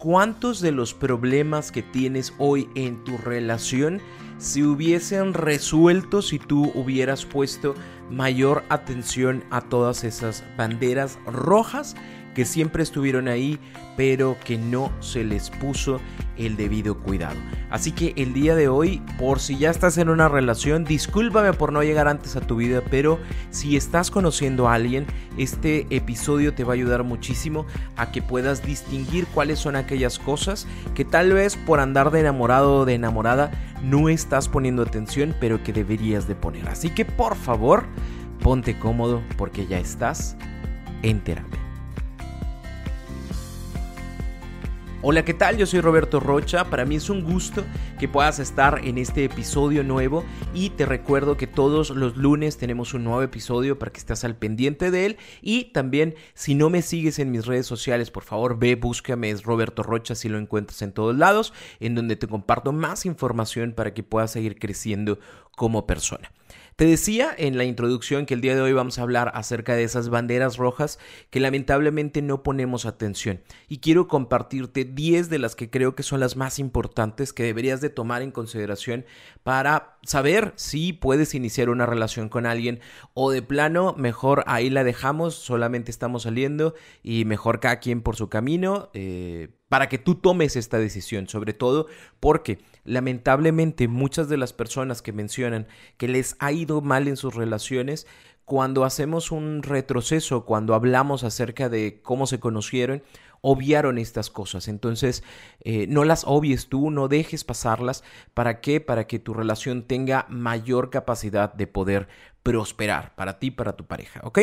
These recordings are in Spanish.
¿Cuántos de los problemas que tienes hoy en tu relación se hubiesen resuelto si tú hubieras puesto mayor atención a todas esas banderas rojas que siempre estuvieron ahí, pero que no se les puso el debido cuidado. Así que el día de hoy, por si ya estás en una relación, discúlpame por no llegar antes a tu vida, pero si estás conociendo a alguien, este episodio te va a ayudar muchísimo a que puedas distinguir cuáles son aquellas cosas que tal vez por andar de enamorado o de enamorada no estás poniendo atención, pero que deberías de poner. Así que por favor, ponte cómodo porque ya estás en terapia. Hola, ¿qué tal? Yo soy Roberto Rocha. Para mí es un gusto que puedas estar en este episodio nuevo y te recuerdo que todos los lunes tenemos un nuevo episodio para que estés al pendiente de él y también si no me sigues en mis redes sociales, por favor ve, búscame, es Roberto Rocha si lo encuentras en todos lados, en donde te comparto más información para que puedas seguir creciendo como persona. Te decía en la introducción que el día de hoy vamos a hablar acerca de esas banderas rojas que lamentablemente no ponemos atención y quiero compartirte 10 de las que creo que son las más importantes que deberías de tomar en consideración para saber si puedes iniciar una relación con alguien o de plano mejor ahí la dejamos, solamente estamos saliendo y mejor cada quien por su camino. Eh, para que tú tomes esta decisión, sobre todo porque lamentablemente muchas de las personas que mencionan que les ha ido mal en sus relaciones, cuando hacemos un retroceso, cuando hablamos acerca de cómo se conocieron, obviaron estas cosas. Entonces, eh, no las obvies tú, no dejes pasarlas. ¿Para qué? Para que tu relación tenga mayor capacidad de poder prosperar para ti, para tu pareja. ¿Ok?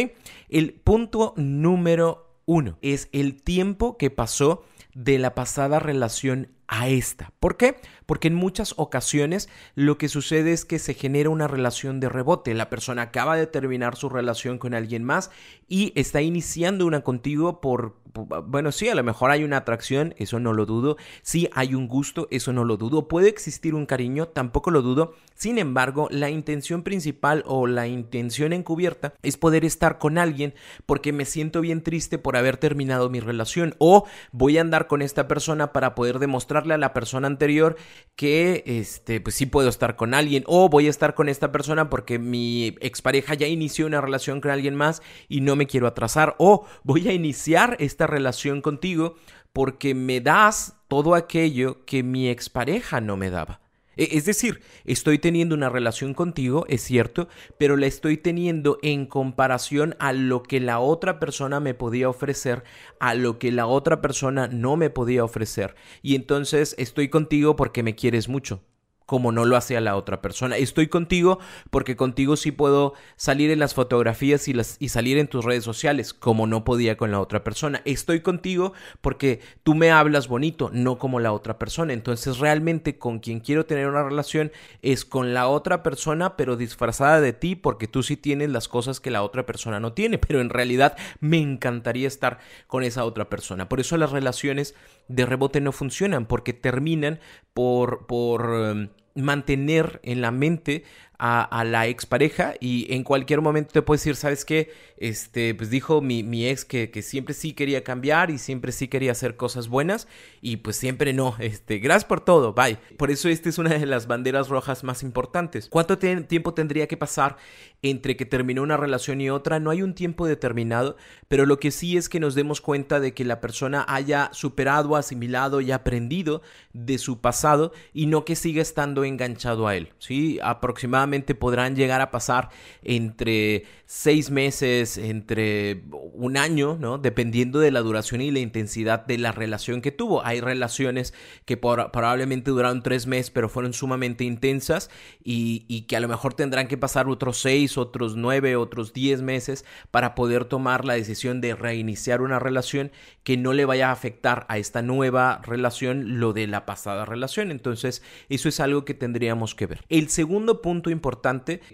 El punto número uno es el tiempo que pasó de la pasada relación a esta. ¿Por qué? Porque en muchas ocasiones lo que sucede es que se genera una relación de rebote. La persona acaba de terminar su relación con alguien más y está iniciando una contigo por, bueno, sí, a lo mejor hay una atracción, eso no lo dudo. Sí, hay un gusto, eso no lo dudo. Puede existir un cariño, tampoco lo dudo. Sin embargo, la intención principal o la intención encubierta es poder estar con alguien porque me siento bien triste por haber terminado mi relación o voy a andar con esta persona para poder demostrarle a la persona anterior que este pues sí puedo estar con alguien o voy a estar con esta persona porque mi expareja ya inició una relación con alguien más y no me quiero atrasar o voy a iniciar esta relación contigo porque me das todo aquello que mi expareja no me daba. E, es decir, estoy teniendo una relación contigo, es cierto, pero la estoy teniendo en comparación a lo que la otra persona me podía ofrecer, a lo que la otra persona no me podía ofrecer. Y entonces estoy contigo porque me quieres mucho como no lo hacía la otra persona. Estoy contigo porque contigo sí puedo salir en las fotografías y, las, y salir en tus redes sociales, como no podía con la otra persona. Estoy contigo porque tú me hablas bonito, no como la otra persona. Entonces realmente con quien quiero tener una relación es con la otra persona, pero disfrazada de ti, porque tú sí tienes las cosas que la otra persona no tiene. Pero en realidad me encantaría estar con esa otra persona. Por eso las relaciones de rebote no funcionan, porque terminan por... por em, mantener en la mente a, a, la expareja y en cualquier momento te puedes decir, ¿sabes qué? Este, pues dijo mi, mi ex que, que, siempre sí quería cambiar y siempre sí quería hacer cosas buenas y pues siempre no. Este, gracias por todo, bye. Por eso esta es una de las banderas rojas más importantes. ¿Cuánto tiempo tendría que pasar entre que terminó una relación y otra? No hay un tiempo determinado, pero lo que sí es que nos demos cuenta de que la persona haya superado, asimilado y aprendido de su pasado y no que siga estando enganchado a él. ¿sí? Aproximadamente podrán llegar a pasar entre seis meses, entre un año, ¿no? Dependiendo de la duración y la intensidad de la relación que tuvo. Hay relaciones que probablemente duraron tres meses, pero fueron sumamente intensas y, y, que a lo mejor tendrán que pasar otros seis, otros nueve, otros diez meses para poder tomar la decisión de reiniciar una relación que no le vaya a afectar a esta nueva relación lo de la pasada relación. Entonces, eso es algo que tendríamos que ver. El segundo punto importante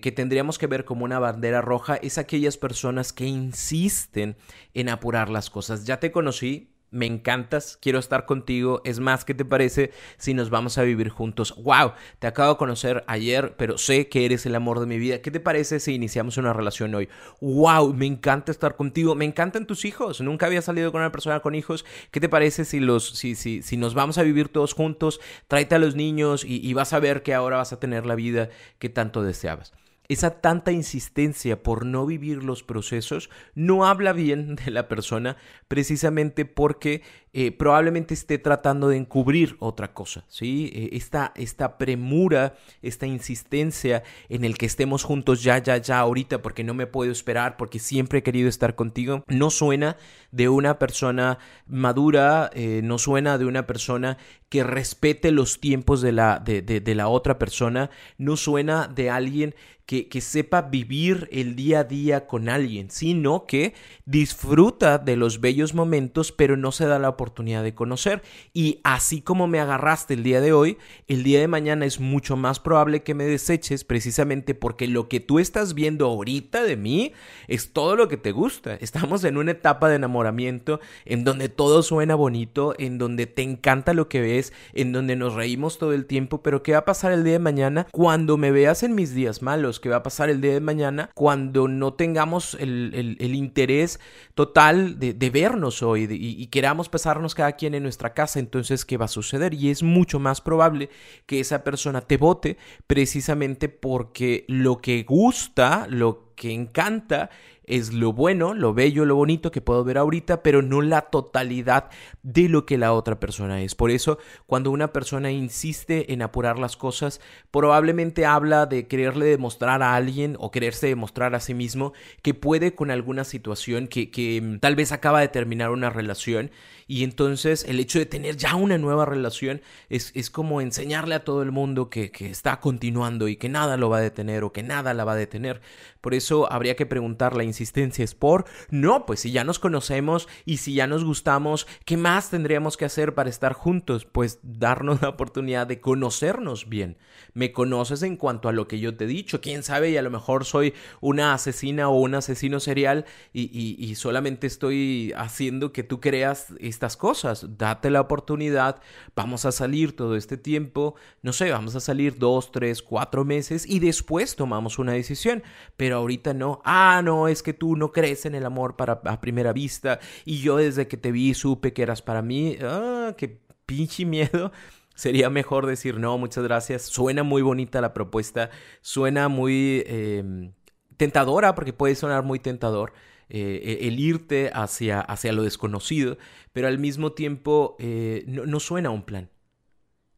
que tendríamos que ver como una bandera roja es aquellas personas que insisten en apurar las cosas. Ya te conocí, me encantas, quiero estar contigo. Es más, ¿qué te parece si nos vamos a vivir juntos? ¡Wow! Te acabo de conocer ayer, pero sé que eres el amor de mi vida. ¿Qué te parece si iniciamos una relación hoy? ¡Wow! Me encanta estar contigo. Me encantan tus hijos. Nunca había salido con una persona con hijos. ¿Qué te parece si, los, si, si, si nos vamos a vivir todos juntos? Tráete a los niños y, y vas a ver que ahora vas a tener la vida que tanto deseabas esa tanta insistencia por no vivir los procesos no habla bien de la persona precisamente porque eh, probablemente esté tratando de encubrir otra cosa, ¿sí? Eh, esta, esta premura, esta insistencia en el que estemos juntos ya, ya, ya, ahorita, porque no me puedo esperar, porque siempre he querido estar contigo, no suena de una persona madura, eh, no suena de una persona que respete los tiempos de la, de, de la otra persona, no suena de alguien que, que, sepa vivir el día a día con alguien, sino que disfruta de los bellos momentos, pero no se da la oportunidad de conocer. Y así como me agarraste el día de hoy, el día de mañana es mucho más probable que me deseches precisamente porque lo que tú estás viendo ahorita de mí es todo lo que te gusta. Estamos en una etapa de enamoramiento en donde todo suena bonito, en donde te encanta lo que ves, en donde nos reímos todo el tiempo, pero ¿qué va a pasar el día de mañana cuando me veas en mis días malos? que va a pasar el día de mañana cuando no tengamos el, interés total de, vernos hoy y, queramos pasarnos cada quien en nuestra casa. Entonces, ¿qué va a suceder? Y es mucho más probable que esa persona te vote precisamente porque lo que gusta, lo que encanta es lo bueno, lo bello, lo bonito que puedo ver ahorita, pero no la totalidad de lo que la otra persona es. Por eso, cuando una persona insiste en apurar las cosas, probablemente habla de quererle demostrar a alguien o quererse demostrar a sí mismo que puede con alguna situación que, que mm, tal vez acaba de terminar una relación y entonces el hecho de tener ya una nueva relación es, es como enseñarle a todo el mundo que, que, está continuando y que nada lo va a detener o que nada la va a detener. Por eso habría que preguntar, la insistencia es por, no, pues si ya nos conocemos y si ya nos gustamos, ¿qué más tendríamos que hacer para estar juntos? Pues darnos la oportunidad de conocernos bien. Me conoces en cuanto a lo que yo te he dicho, quién sabe, y a lo mejor soy una asesina o un asesino serial y, y, solamente estoy haciendo que tú creas estas cosas. Date la oportunidad, vamos a salir todo este tiempo, no sé, vamos a salir dos, tres, cuatro meses y después tomamos una decisión. Pero ahorita no, ah, no, es que tú no crees en el amor para, a primera vista y yo desde que te vi supe que eras para mí, ah, qué pinche miedo. Sería mejor decir no, muchas gracias. Suena muy bonita la propuesta, suena muy em, tentadora porque puede sonar muy tentador. Eh, el irte hacia, hacia lo desconocido, pero al mismo tiempo eh, no, suena un plan.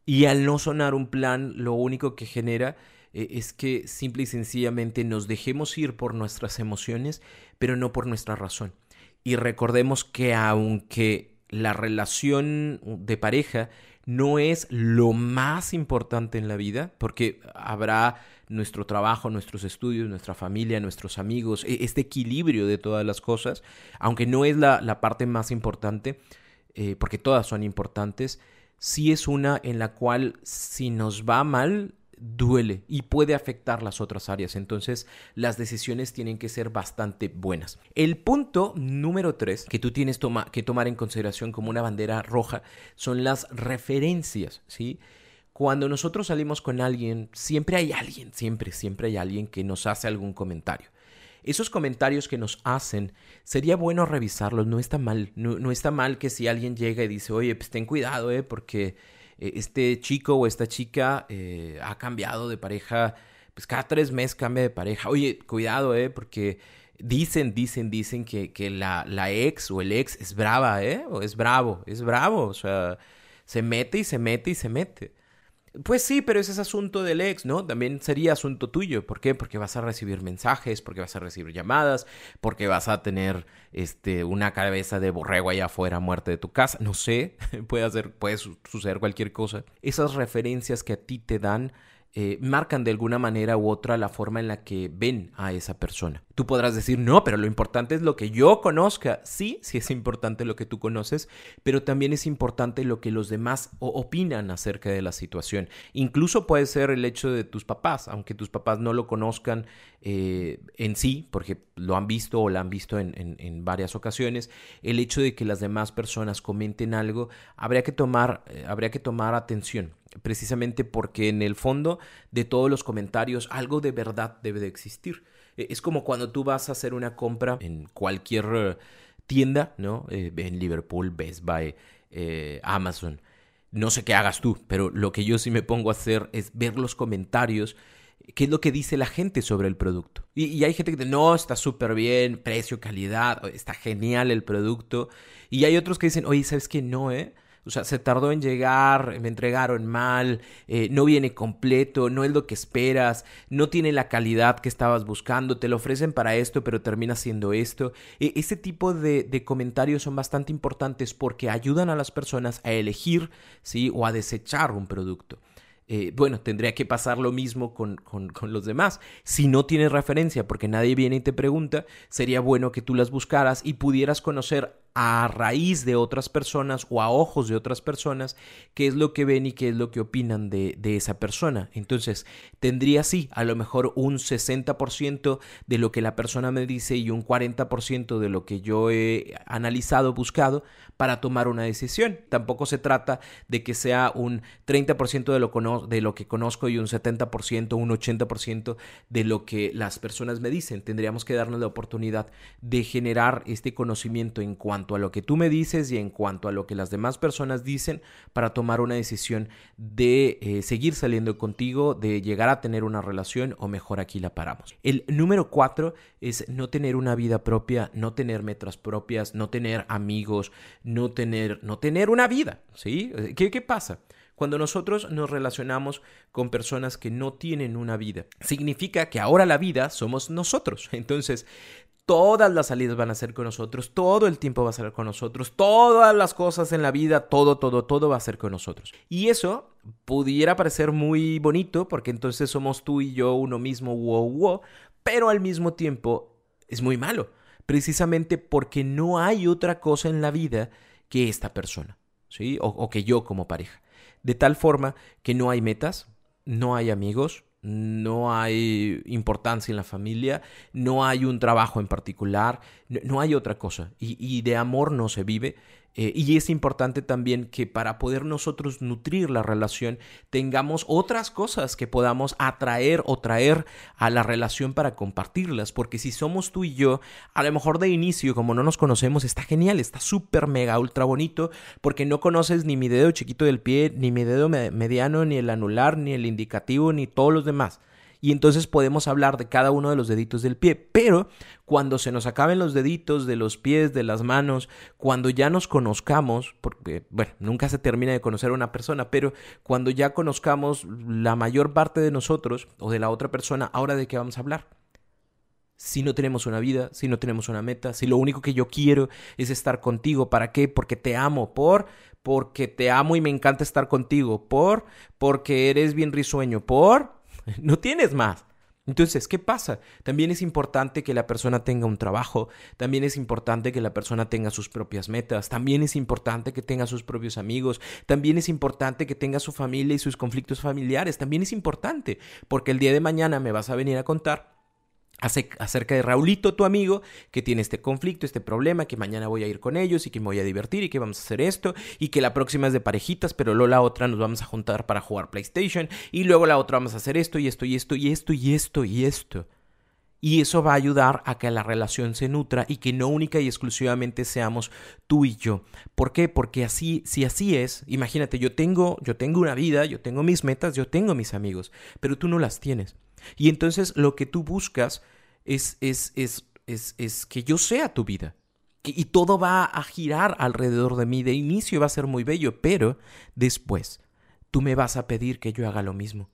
Y al no sonar un plan, lo único que genera eh, es que simple y sencillamente nos dejemos ir por nuestras emociones, pero no por nuestra razón. Y recordemos que aunque la relación de pareja no es lo más importante en la vida, porque habrá nuestro trabajo, nuestros estudios, nuestra familia, nuestros amigos, e, este equilibrio de todas las cosas, aunque no es la, parte más importante, eh, porque todas son importantes, sí es una en la cual si nos va mal, duele y puede afectar las otras áreas. Entonces, las decisiones tienen que ser bastante buenas. El punto número tres que tú tienes que tomar en consideración como una bandera roja son las referencias, ¿sí? cuando nosotros salimos con alguien, siempre hay alguien, siempre, siempre hay alguien que nos hace algún comentario. Esos comentarios que nos hacen, sería bueno revisarlos, no está mal, no, está mal que si alguien llega y dice, oye, pues ten cuidado, eh, porque este chico o esta chica eh, ha cambiado de pareja, pues cada tres meses cambia de pareja, oye, cuidado, eh, porque dicen, dicen, dicen que, que la, la ex o el ex es brava, eh, es bravo, es bravo, o sea, se mete y se mete y se mete. Pues sí, pero ese es asunto del ex, ¿no? También sería asunto tuyo. ¿Por qué? Porque vas a recibir mensajes, porque vas a recibir llamadas, porque vas a tener este, una cabeza de borrego allá afuera, muerte de tu casa. No sé, puede, hacer, puede suceder cualquier cosa. Esas referencias que a ti te dan eh, marcan de alguna manera u otra la forma en la que ven a esa persona. Tú podrás decir, no, pero lo importante es lo que yo conozca. Sí, sí es importante lo que tú conoces, pero también es importante lo que los demás opinan acerca de la situación. Incluso puede ser el hecho de tus papás, aunque tus papás no lo conozcan eh, en sí, porque lo han visto o la han visto en, en, varias ocasiones, el hecho de que las demás personas comenten algo, habría que tomar, eh, habría que tomar atención precisamente porque en el fondo de todos los comentarios algo de verdad debe de existir. E, es como cuando tú vas a hacer una compra en cualquier eh, tienda, ¿no? Eh, en Liverpool, Best Buy, eh, Amazon. No sé qué hagas tú, pero lo que yo sí me pongo a hacer es ver los comentarios qué es lo que dice la gente sobre el producto. Y, y hay gente que dice, no, está súper bien, precio, calidad, está genial el producto. Y hay otros que dicen, oye, ¿sabes qué? No, ¿eh? O sea, se tardó en llegar, me entregaron mal, eh, no viene completo, no es lo que esperas, no tiene la calidad que estabas buscando, te lo ofrecen para esto, pero termina siendo esto. E ese tipo de, de, comentarios son bastante importantes porque ayudan a las personas a elegir, ¿sí? O a desechar un producto. Eh, bueno, tendría que pasar lo mismo con, con, con, los demás. Si no tienes referencia porque nadie viene y te pregunta, sería bueno que tú las buscaras y pudieras conocer a raíz de otras personas o a ojos de otras personas qué es lo que ven y qué es lo que opinan de, de esa persona. Entonces, tendría sí, a lo mejor un 60% de lo que la persona me dice y un 40% de lo que yo he analizado, buscado para tomar una decisión. Tampoco se trata de que sea un 30% de lo, de lo que conozco y un 70%, un 80% de lo que las personas me dicen. Tendríamos que darnos la oportunidad de generar este conocimiento en cuanto a lo que tú me dices y en cuanto a lo que las demás personas dicen para tomar una decisión de eh, seguir saliendo contigo, de llegar a tener una relación o mejor aquí la paramos. El número cuatro es no tener una vida propia, no tener metas propias, no tener amigos, no tener, no tener una vida, ¿sí? ¿Qué, qué pasa? Cuando nosotros nos relacionamos con personas que no tienen una vida, significa que ahora la vida somos nosotros. Entonces, Todas las salidas van a ser con nosotros, todo el tiempo va a ser con nosotros, todas las cosas en la vida, todo, todo, todo va a ser con nosotros. Y eso pudiera parecer muy bonito porque entonces somos tú y yo uno mismo, wow, wow, pero al mismo tiempo es muy malo, precisamente porque no hay otra cosa en la vida que esta persona, ¿sí? O, o que yo como pareja. De tal forma que no hay metas, no hay amigos, no hay importancia en la familia, no hay un trabajo en particular, no, hay otra cosa. Y, y, de amor no se vive, eh, y es importante también que para poder nosotros nutrir la relación tengamos otras cosas que podamos atraer o traer a la relación para compartirlas. Porque si somos tú y yo, a lo mejor de inicio, como no nos conocemos, está genial, está súper mega ultra bonito porque no conoces ni mi dedo chiquito del pie, ni mi dedo mediano, ni el anular, ni el indicativo, ni todos los demás y entonces podemos hablar de cada uno de los deditos del pie. Pero cuando se nos acaben los deditos de los pies, de las manos, cuando ya nos conozcamos, porque, bueno, nunca se termina de conocer a una persona, pero cuando ya conozcamos la mayor parte de nosotros o de la otra persona, ahora de qué vamos a hablar si no tenemos una vida, si no tenemos una meta, si lo único que yo quiero es estar contigo, ¿para qué? Porque te amo, por, porque te amo y me encanta estar contigo, por, porque eres bien risueño, por, no tienes más. Entonces, ¿qué pasa? También es importante que la persona tenga un trabajo, también es importante que la persona tenga sus propias metas, también es importante que tenga sus propios amigos, también es importante que tenga su familia y sus conflictos familiares, también es importante, porque el día de mañana me vas a venir a contar acerca de Raulito, tu amigo, que tiene este conflicto, este problema, que mañana voy a ir con ellos y que me voy a divertir y que vamos a hacer esto y que la próxima es de parejitas, pero luego la otra nos vamos a juntar para jugar PlayStation y luego la otra vamos a hacer esto y esto y esto y esto y esto y esto. Y eso va a ayudar a que la relación se nutra y que no única y exclusivamente seamos tú y yo. ¿Por qué? Porque así, si así es, imagínate, yo tengo, yo tengo una vida, yo tengo mis metas, yo tengo mis amigos, pero tú no las tienes. Y entonces lo que tú buscas es, es, es, es, es que yo sea tu vida. Y todo va a girar alrededor de mí. De inicio va a ser muy bello, pero después tú me vas a pedir que yo haga lo mismo.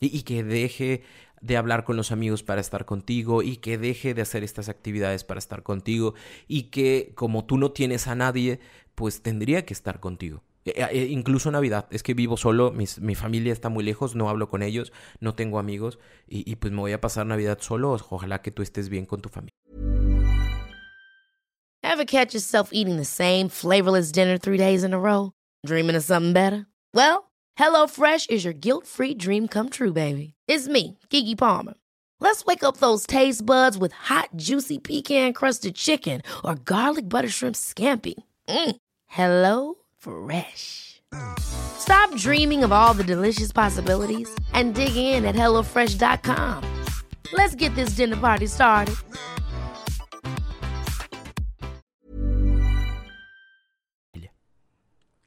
Y, y que deje de hablar con los amigos para estar contigo y que deje de hacer estas actividades para estar contigo y que como tú no tienes a nadie, pues tendría que estar contigo. E, e, incluso Navidad, es que vivo solo, mi familia está muy lejos, no hablo con ellos, no tengo amigos y, y pues me voy a pasar Navidad solo. Ojalá que tú estés bien con tu familia. Ever catch yourself eating the same flavorless dinner three days in a row? Dreaming of something better? Well, HelloFresh is your guilt-free dream come true, baby. It's me, Kiki Palmer. Let's wake up those taste buds with hot, juicy pecan-crusted chicken or garlic butter shrimp scampi. Mm. Hello Fresh. Stop dreaming of all the delicious possibilities and dig in at HelloFresh.com. Let's get this dinner party started.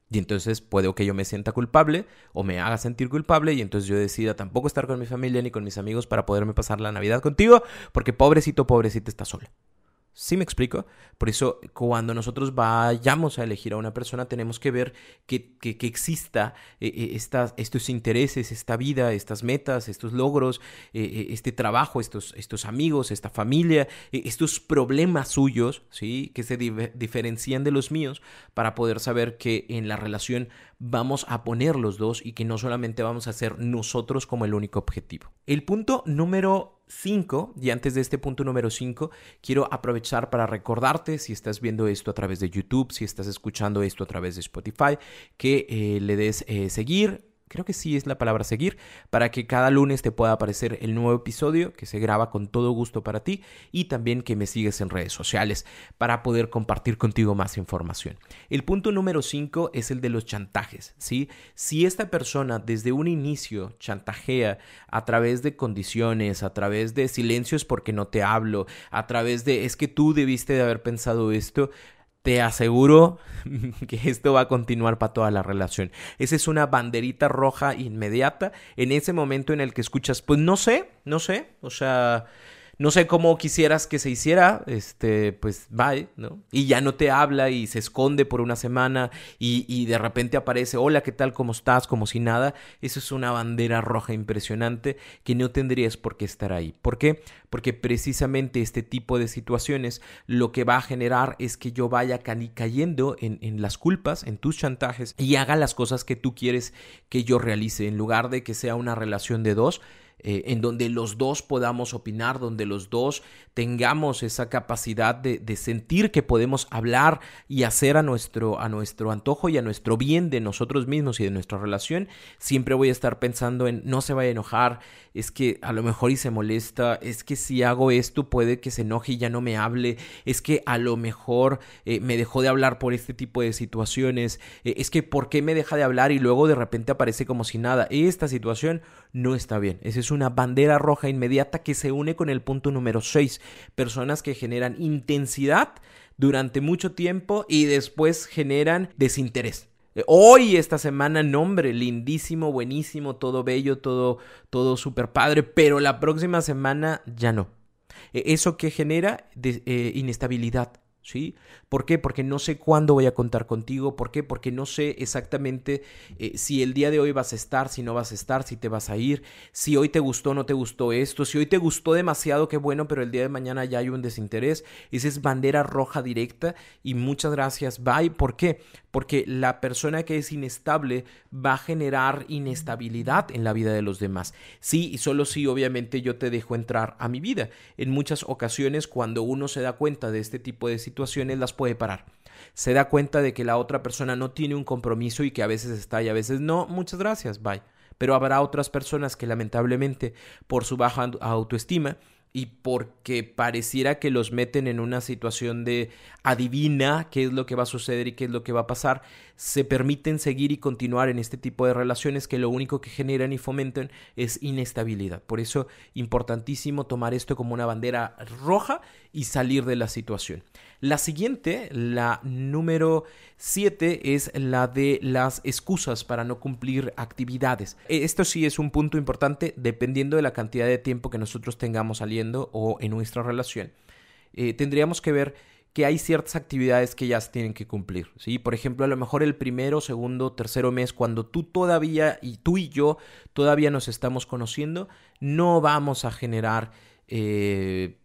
Y entonces puede que yo me sienta culpable o me haga sentir culpable y entonces yo decida tampoco estar con mi familia ni con mis amigos para poderme pasar la Navidad contigo porque pobrecito, pobrecita está sola. ¿Sí me explico? Por eso, cuando nosotros vayamos a elegir a una persona, tenemos que ver que, que, exista eh, eh, estos intereses, esta vida, estas metas, estos logros, eh, este trabajo, estos, estos amigos, esta familia, estos problemas suyos, ¿sí? Que se diferencian de los míos para poder saber que en la relación vamos a poner los dos y que no solamente vamos a ser nosotros como el único objetivo. El punto número 5, y antes de este punto número 5, quiero aprovechar para recordarte, si estás viendo esto a través de YouTube, si estás escuchando esto a través de Spotify, que eh, le des eh, seguir creo que sí es la palabra seguir, para que cada lunes te pueda aparecer el nuevo episodio que se graba con todo gusto para ti y también que me sigues en redes sociales para poder compartir contigo más información. El punto número 5 es el de los chantajes, ¿sí? Si esta persona desde un inicio chantajea a través de condiciones, a través de silencios porque no te hablo, a través de es que tú debiste de haber pensado esto, te aseguro que esto va a continuar para toda la relación. Esa es una banderita roja inmediata en ese momento en el que escuchas, pues no sé, no sé, o sea, no sé cómo quisieras que se hiciera, este, pues bye, ¿no? Y ya no te habla y se esconde por una semana y, y, de repente aparece, hola, ¿qué tal? ¿Cómo estás? Como si nada. Eso es una bandera roja impresionante que no tendrías por qué estar ahí. ¿Por qué? Porque precisamente este tipo de situaciones lo que va a generar es que yo vaya cayendo en, en las culpas, en tus chantajes y haga las cosas que tú quieres que yo realice en lugar de que sea una relación de dos eh, en donde los dos podamos opinar, donde los dos tengamos esa capacidad de, sentir que podemos hablar y hacer a nuestro, a nuestro antojo y a nuestro bien de nosotros mismos y de nuestra relación, siempre voy a estar pensando en no se vaya a enojar, es que a lo mejor y se molesta, es que si hago esto puede que se enoje y ya no me hable, es que a lo mejor eh, me dejó de hablar por este tipo de situaciones, eh, es que por qué me deja de hablar y luego de repente aparece como si nada, esta situación no está bien, esa es una bandera roja inmediata que se une con el punto número 6, personas que generan intensidad durante mucho tiempo y después generan desinterés. Eh, hoy, esta semana, nombre, lindísimo, buenísimo, todo bello, todo, todo super padre, pero la próxima semana ya no. E, ¿Eso que genera? De, eh, inestabilidad, ¿sí? ¿Por qué? Porque no sé cuándo voy a contar contigo. ¿Por qué? Porque no sé exactamente eh, si el día de hoy vas a estar, si no vas a estar, si te vas a ir, si hoy te gustó no te gustó esto, si hoy te gustó demasiado, qué bueno, pero el día de mañana ya hay un desinterés. Esa es bandera roja directa y muchas gracias, bye. ¿Por qué? Porque la persona que es inestable va a generar inestabilidad en la vida de los demás. Sí, y solo si obviamente yo te dejo entrar a mi vida. En muchas ocasiones, cuando uno se da cuenta de este tipo de situaciones, las puede parar. Se da cuenta de que la otra persona no tiene un compromiso y que a veces está y a veces no. Muchas gracias, bye. Pero habrá otras personas que lamentablemente por su baja autoestima y porque pareciera que los meten en una situación de adivina qué es lo que va a suceder y qué es lo que va a pasar, se permiten seguir y continuar en este tipo de relaciones que lo único que generan y fomentan es inestabilidad. Por eso, importantísimo tomar esto como una bandera roja y salir de la situación. La siguiente, la número 7, es la de las excusas para no cumplir actividades. E, esto sí es un punto importante dependiendo de la cantidad de tiempo que nosotros tengamos saliendo o en nuestra relación. Eh, tendríamos que ver que hay ciertas actividades que ya se tienen que cumplir, ¿sí? Por ejemplo, a lo mejor el primero, segundo, tercero mes, cuando tú todavía, y tú y yo todavía nos estamos conociendo, no vamos a generar eh,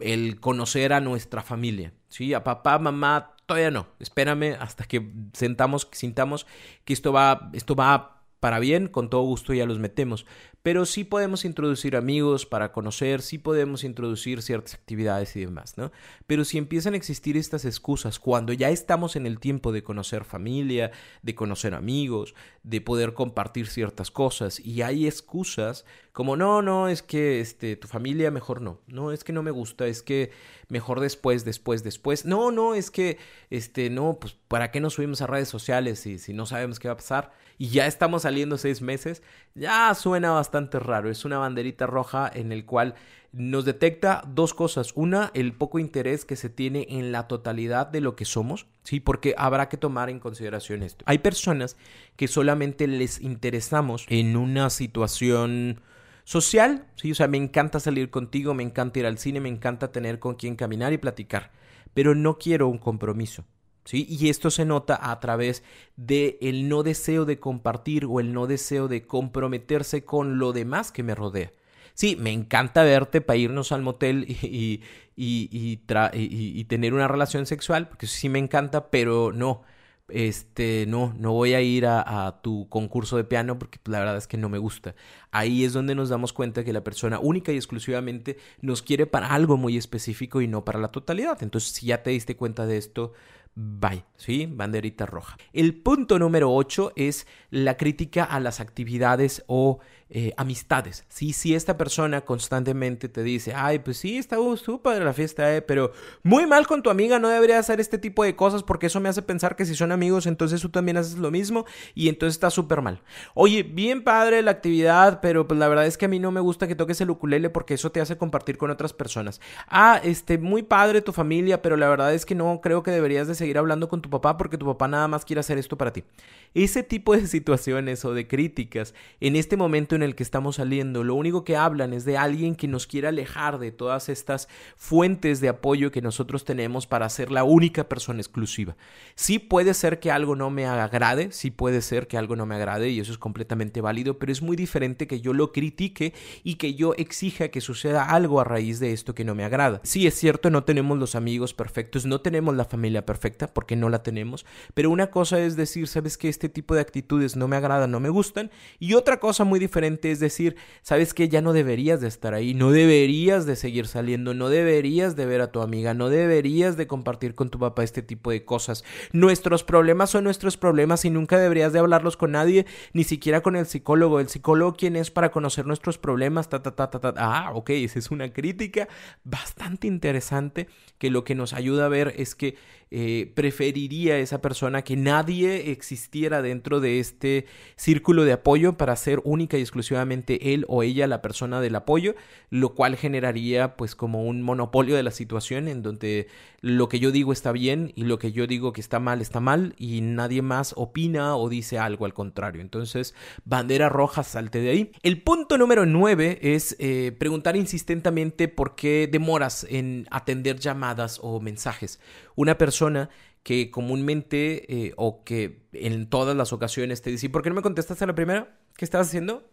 el conocer a nuestra familia, ¿sí? A papá, mamá, todavía no, espérame hasta que sentamos, sintamos que esto va, esto va para bien, con todo gusto ya los metemos. Pero sí podemos introducir amigos para conocer, sí podemos introducir ciertas actividades y demás, ¿no? Pero si empiezan a existir estas excusas cuando ya estamos en el tiempo de conocer familia, de conocer amigos, de poder compartir ciertas cosas y hay excusas como no, no, es que este tu familia mejor no. No, es que no me gusta, es que mejor después, después, después. No, no, es que este no, pues para qué nos subimos a redes sociales si si no sabemos qué va a pasar y ya estamos saliendo seis meses, ya suena bastante raro. Es una banderita roja en el cual nos detecta dos cosas. Una, el poco interés que se tiene en la totalidad de lo que somos, ¿sí? Porque habrá que tomar en consideración esto. Hay personas que solamente les interesamos en una situación social, ¿sí? O sea, me encanta salir contigo, me encanta ir al cine, me encanta tener con quien caminar y platicar, pero no quiero un compromiso. ¿Sí? Y esto se nota a través de el no deseo de compartir o el no deseo de comprometerse con lo demás que me rodea. Sí, me encanta verte para irnos al motel y, y, y, tener una relación sexual, porque sí me encanta, pero no, este, no, no voy a ir a, a, tu concurso de piano porque la verdad es que no me gusta. Ahí es donde nos damos cuenta que la persona única y exclusivamente nos quiere para algo muy específico y no para la totalidad. Entonces, si ya te diste cuenta de esto, Bye, ¿sí? Banderita roja. El punto número 8 es la crítica a las actividades o eh, amistades. ¿sí? Si esta persona constantemente te dice, ay, pues sí, está súper la fiesta, eh, pero muy mal con tu amiga, no debería hacer este tipo de cosas porque eso me hace pensar que si son amigos, entonces tú también haces lo mismo y entonces está súper mal. Oye, bien padre la actividad, pero pues la verdad es que a mí no me gusta que toques el ukulele porque eso te hace compartir con otras personas. Ah, este, muy padre tu familia, pero la verdad es que no creo que deberías de seguir hablando con tu papá porque tu papá nada más quiere hacer esto para ti. Ese tipo de situaciones o de críticas en este momento en el que estamos saliendo, lo único que hablan es de alguien que nos quiere alejar de todas estas fuentes de apoyo que nosotros tenemos para ser la única persona exclusiva. Sí puede ser que algo no me agrade, sí puede ser que algo no me agrade y eso es completamente válido, pero es muy diferente que yo lo critique y que yo exija que suceda algo a raíz de esto que no me agrada. Sí es cierto, no tenemos los amigos perfectos, no tenemos la familia perfecta porque no la tenemos, pero una cosa es decir, sabes que este tipo de actitudes no me agradan, no me gustan, y otra cosa muy diferente es decir, sabes que ya no deberías de estar ahí, no deberías de seguir saliendo, no deberías de ver a tu amiga, no deberías de compartir con tu papá este tipo de cosas. Nuestros problemas son nuestros problemas y nunca deberías de hablarlos con nadie, ni siquiera con el psicólogo. El psicólogo, ¿quién es para conocer nuestros problemas? Ta, ta, ta, ta, ta. Ah, ok, esa es una crítica bastante interesante que lo que nos ayuda a ver es que eh, preferiría esa persona que nadie existiera dentro de este círculo de apoyo para ser única y exclusivamente él o ella la persona del apoyo, lo cual generaría pues como un monopolio de la situación en donde lo que yo digo está bien y lo que yo digo que está mal está mal y nadie más opina o dice algo al contrario. Entonces, bandera roja, salte de ahí. El punto número nueve es eh, preguntar insistentemente por qué demoras en atender llamadas o mensajes. Una persona que comúnmente eh, o que en todas las ocasiones te dice, ¿por qué no me contestaste a la primera? ¿Qué estabas haciendo?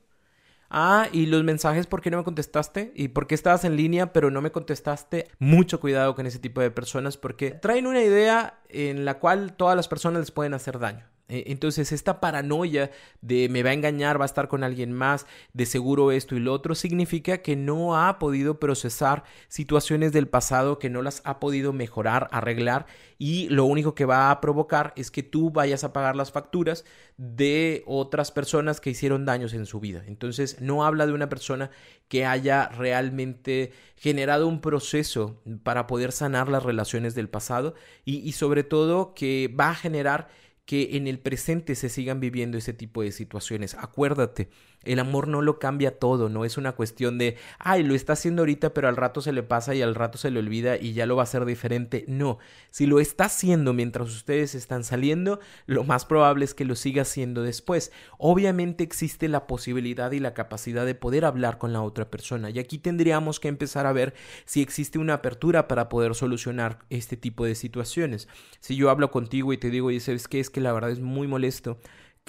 Ah, y los mensajes, ¿por qué no me contestaste? ¿Y por qué estabas en línea pero no me contestaste? Mucho cuidado con ese tipo de personas porque traen una idea en la cual todas las personas les pueden hacer daño. E, entonces, esta paranoia de me va a engañar, va a estar con alguien más, de seguro esto y lo otro, significa que no ha podido procesar situaciones del pasado, que no las ha podido mejorar, arreglar, y lo único que va a provocar es que tú vayas a pagar las facturas de otras personas que hicieron daños en su vida. Entonces, no habla de una persona que haya realmente generado un proceso para poder sanar las relaciones del pasado y, y sobre todo que va a generar que en el presente se sigan viviendo ese tipo de situaciones. Acuérdate, El amor no lo cambia todo, no es una cuestión de, ay, lo está haciendo ahorita, pero al rato se le pasa y al rato se le olvida y ya lo va a hacer diferente. No, si lo está haciendo mientras ustedes están saliendo, lo más probable es que lo siga haciendo después. Obviamente existe la posibilidad y la capacidad de poder hablar con la otra persona y aquí tendríamos que empezar a ver si existe una apertura para poder solucionar este tipo de situaciones. Si yo hablo contigo y te digo, y sabes que es que la verdad es muy molesto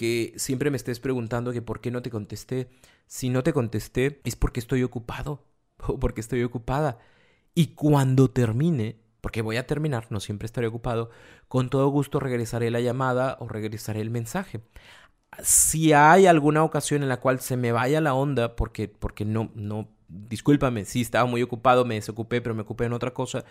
que siempre me estés preguntando que por qué no te contesté. Si no te contesté es porque estoy ocupado o porque estoy ocupada. Y cuando termine, porque voy a terminar, no siempre estaré ocupado, con todo gusto regresaré la llamada o regresaré el mensaje. Si hay alguna ocasión en la cual se me vaya la onda porque, porque no, no, discúlpame, sí estaba muy ocupado, me desocupé, pero me ocupé en otra cosa,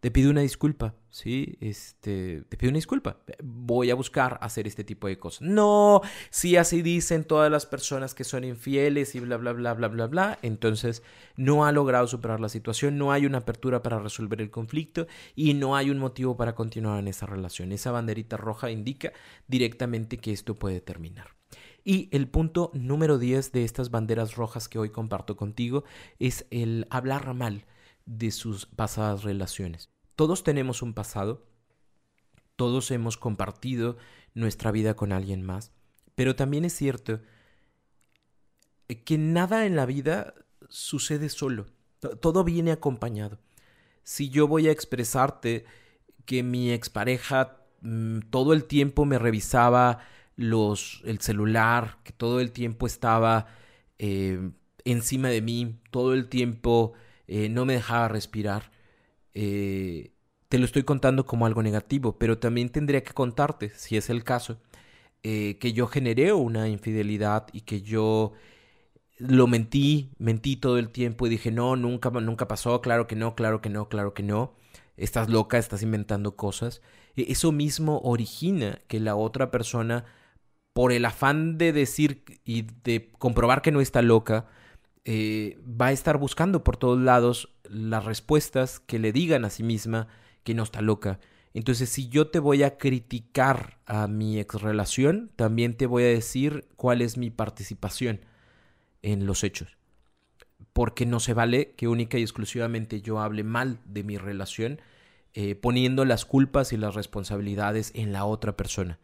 te pido una disculpa, ¿sí? Este, te pido una disculpa. Voy a buscar hacer este tipo de cosas. No, si así dicen todas las personas que son infieles y bla, bla, bla, bla, bla, bla, entonces no ha logrado superar la situación, no hay una apertura para resolver el conflicto y no hay un motivo para continuar en esa relación. Esa banderita roja indica directamente que esto puede terminar. Y el punto número 10 de estas banderas rojas que hoy comparto contigo es el hablar mal de sus pasadas relaciones. Todos tenemos un pasado, todos hemos compartido nuestra vida con alguien más, pero también es cierto que nada en la vida sucede solo, todo viene acompañado. Si yo voy a expresarte que mi expareja mm, todo el tiempo me revisaba los, el celular, que todo el tiempo estaba eh, encima de mí, todo el tiempo eh, no me dejaba respirar. Eh, te lo estoy contando como algo negativo, pero también tendría que contarte, si es el caso, eh, que yo generé una infidelidad y que yo lo mentí, mentí todo el tiempo y dije, no, nunca, nunca pasó, claro que no, claro que no, claro que no, estás loca, estás inventando cosas. E, eso mismo origina que la otra persona, por el afán de decir y de comprobar que no está loca, eh, va a estar buscando por todos lados las respuestas que le digan a sí misma que no está loca. Entonces, si yo te voy a criticar a mi ex relación, también te voy a decir cuál es mi participación en los hechos. Porque no se vale que única y exclusivamente yo hable mal de mi relación, eh, poniendo las culpas y las responsabilidades en la otra persona.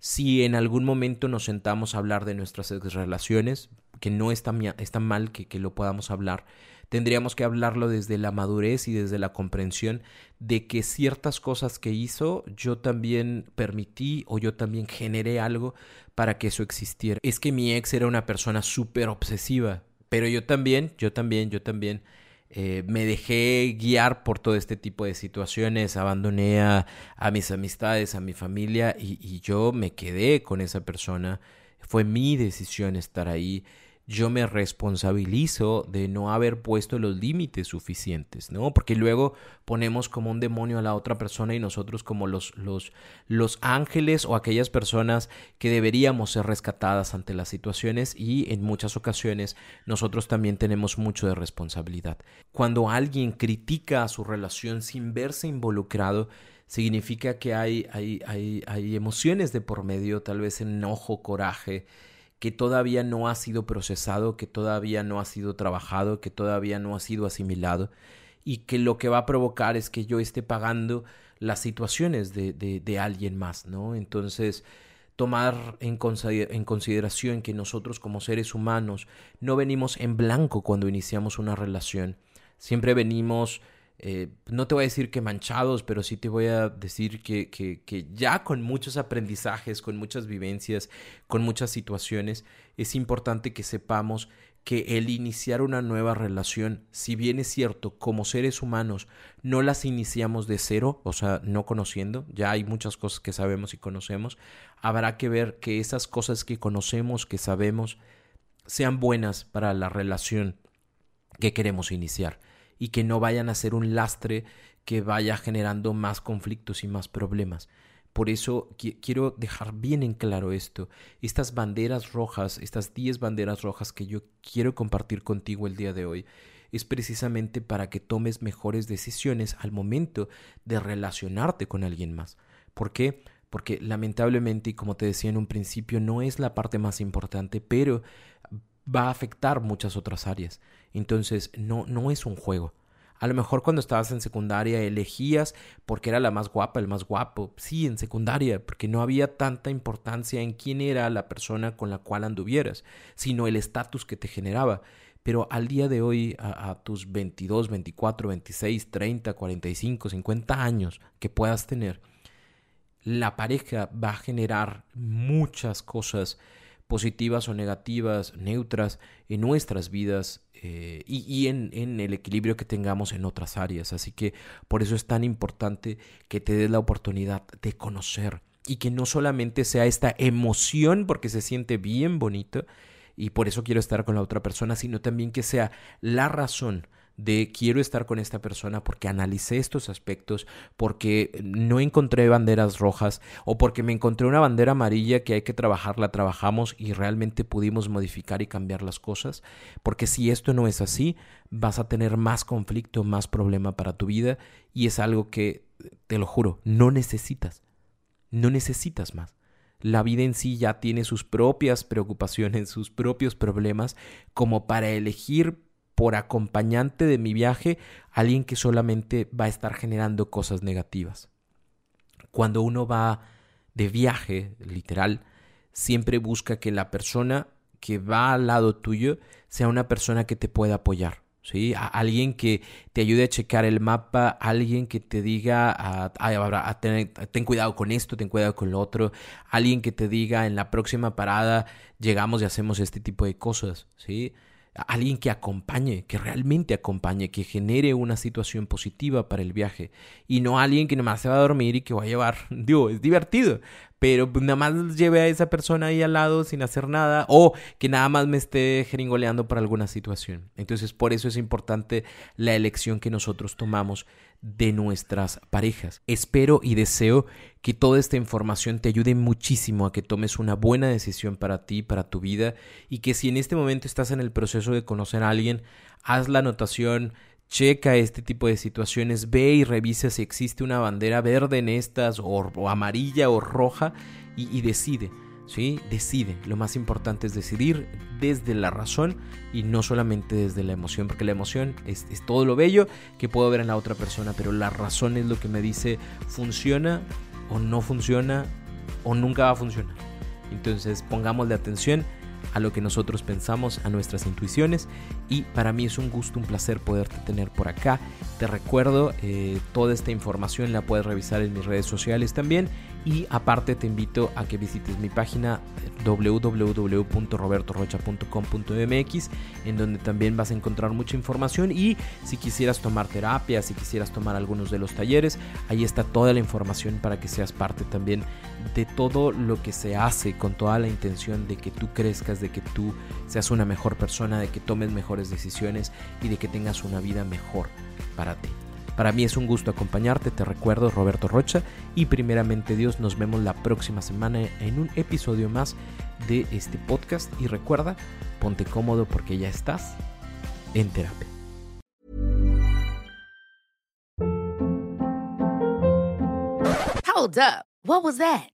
Si en algún momento nos sentamos a hablar de nuestras ex relaciones, que no está, mal que, que lo podamos hablar. Tendríamos que hablarlo desde la madurez y desde la comprensión de que ciertas cosas que hizo yo también permití o yo también generé algo para que eso existiera. Es que mi ex era una persona súper obsesiva, pero yo también, yo también, yo también eh, me dejé guiar por todo este tipo de situaciones, abandoné a, mis amistades, a mi familia y, y yo me quedé con esa persona. Fue mi decisión estar ahí yo me responsabilizo de no haber puesto los límites suficientes, ¿no? Porque luego ponemos como un demonio a la otra persona y nosotros como los, los, los ángeles o aquellas personas que deberíamos ser rescatadas ante las situaciones y en muchas ocasiones nosotros también tenemos mucho de responsabilidad. Cuando alguien critica a su relación sin verse involucrado, significa que hay, hay, hay, hay emociones de por medio, tal vez enojo, coraje, que todavía no ha sido procesado, que todavía no ha sido trabajado, que todavía no ha sido asimilado y que lo que va a provocar es que yo esté pagando las situaciones de, de, alguien más, ¿no? Entonces, tomar en, consideración que nosotros como seres humanos no venimos en blanco cuando iniciamos una relación, siempre venimos eh, no te voy a decir que manchados, pero sí te voy a decir que, que, que, ya con muchos aprendizajes, con muchas vivencias, con muchas situaciones, es importante que sepamos que el iniciar una nueva relación, si bien es cierto, como seres humanos, no las iniciamos de cero, o sea, no conociendo, ya hay muchas cosas que sabemos y conocemos, habrá que ver que esas cosas que conocemos, que sabemos, sean buenas para la relación que queremos iniciar y que no vayan a ser un lastre que vaya generando más conflictos y más problemas. Por eso quiero dejar bien en claro esto. Estas banderas rojas, estas 10 banderas rojas que yo quiero compartir contigo el día de hoy, es precisamente para que tomes mejores decisiones al momento de relacionarte con alguien más. ¿Por qué? Porque lamentablemente, y como te decía en un principio, no es la parte más importante, pero va a afectar muchas otras áreas. Entonces, no, no es un juego. A lo mejor cuando estabas en secundaria elegías porque era la más guapa, el más guapo. Sí, en secundaria, porque no había tanta importancia en quién era la persona con la cual anduvieras, sino el estatus que te generaba. Pero al día de hoy, a, a, tus 22, 24, 26, 30, 45, 50 años que puedas tener, la pareja va a generar muchas cosas positivas o negativas, neutras en nuestras vidas eh, y, en, en, el equilibrio que tengamos en otras áreas. Así que por eso es tan importante que te des la oportunidad de conocer y que no solamente sea esta emoción porque se siente bien bonito y por eso quiero estar con la otra persona, sino también que sea la razón de quiero estar con esta persona porque analicé estos aspectos, porque no encontré banderas rojas o porque me encontré una bandera amarilla que hay que trabajar, la trabajamos y realmente pudimos modificar y cambiar las cosas, porque si esto no es así, vas a tener más conflicto, más problema para tu vida y es algo que, te lo juro, no necesitas, no necesitas más. La vida en sí ya tiene sus propias preocupaciones, sus propios problemas, como para elegir por acompañante de mi viaje alguien que solamente va a estar generando cosas negativas. Cuando uno va de viaje, literal, siempre busca que la persona que va al lado tuyo sea una persona que te pueda apoyar. ¿Sí? alguien que te ayude a checar el mapa, alguien que te diga, a, a, ten cuidado con esto, ten cuidado con lo otro, alguien que te diga en la próxima parada llegamos y hacemos este tipo de cosas, ¿sí? Alguien que acompañe, que realmente acompañe, que genere una situación positiva para el viaje. Y no alguien que nomás se va a dormir y que va a llevar, digo, es divertido, pero pues nada más lleve a esa persona ahí al lado sin hacer nada o que nada más me esté jeringoleando por alguna situación. Entonces, por eso es importante la elección que nosotros tomamos de nuestras parejas. Espero y deseo que toda esta información te ayude muchísimo a que tomes una buena decisión para ti, para tu vida y que si en este momento estás en el proceso de conocer a alguien, haz la anotación, checa este tipo de situaciones, ve y revisa si existe una bandera verde en estas o, amarilla o roja y, decide. ¿sí? Decide. Lo más importante es decidir desde la razón y no solamente desde la emoción, porque la emoción es, es, todo lo bello que puedo ver en la otra persona, pero la razón es lo que me dice funciona o no funciona o nunca va a funcionar. Entonces pongámosle atención a lo que nosotros pensamos, a nuestras intuiciones y para mí es un gusto, un placer poderte tener por acá. Te recuerdo, eh, toda esta información la puedes revisar en mis redes sociales también y aparte te invito a que visites mi página www.robertorocha.com.mx en donde también vas a encontrar mucha información y si quisieras tomar terapia, si quisieras tomar algunos de los talleres, ahí está toda la información para que seas parte también de todo lo que se hace con toda la intención de que tú crezcas, de que tú seas una mejor persona, de que tomes mejores decisiones y de que tengas una vida mejor para ti. Para mí es un gusto acompañarte, te recuerdo Roberto Rocha y primeramente Dios nos vemos la próxima semana en un episodio más de este podcast y recuerda, ponte cómodo porque ya estás en terapia. Hold up. What was that?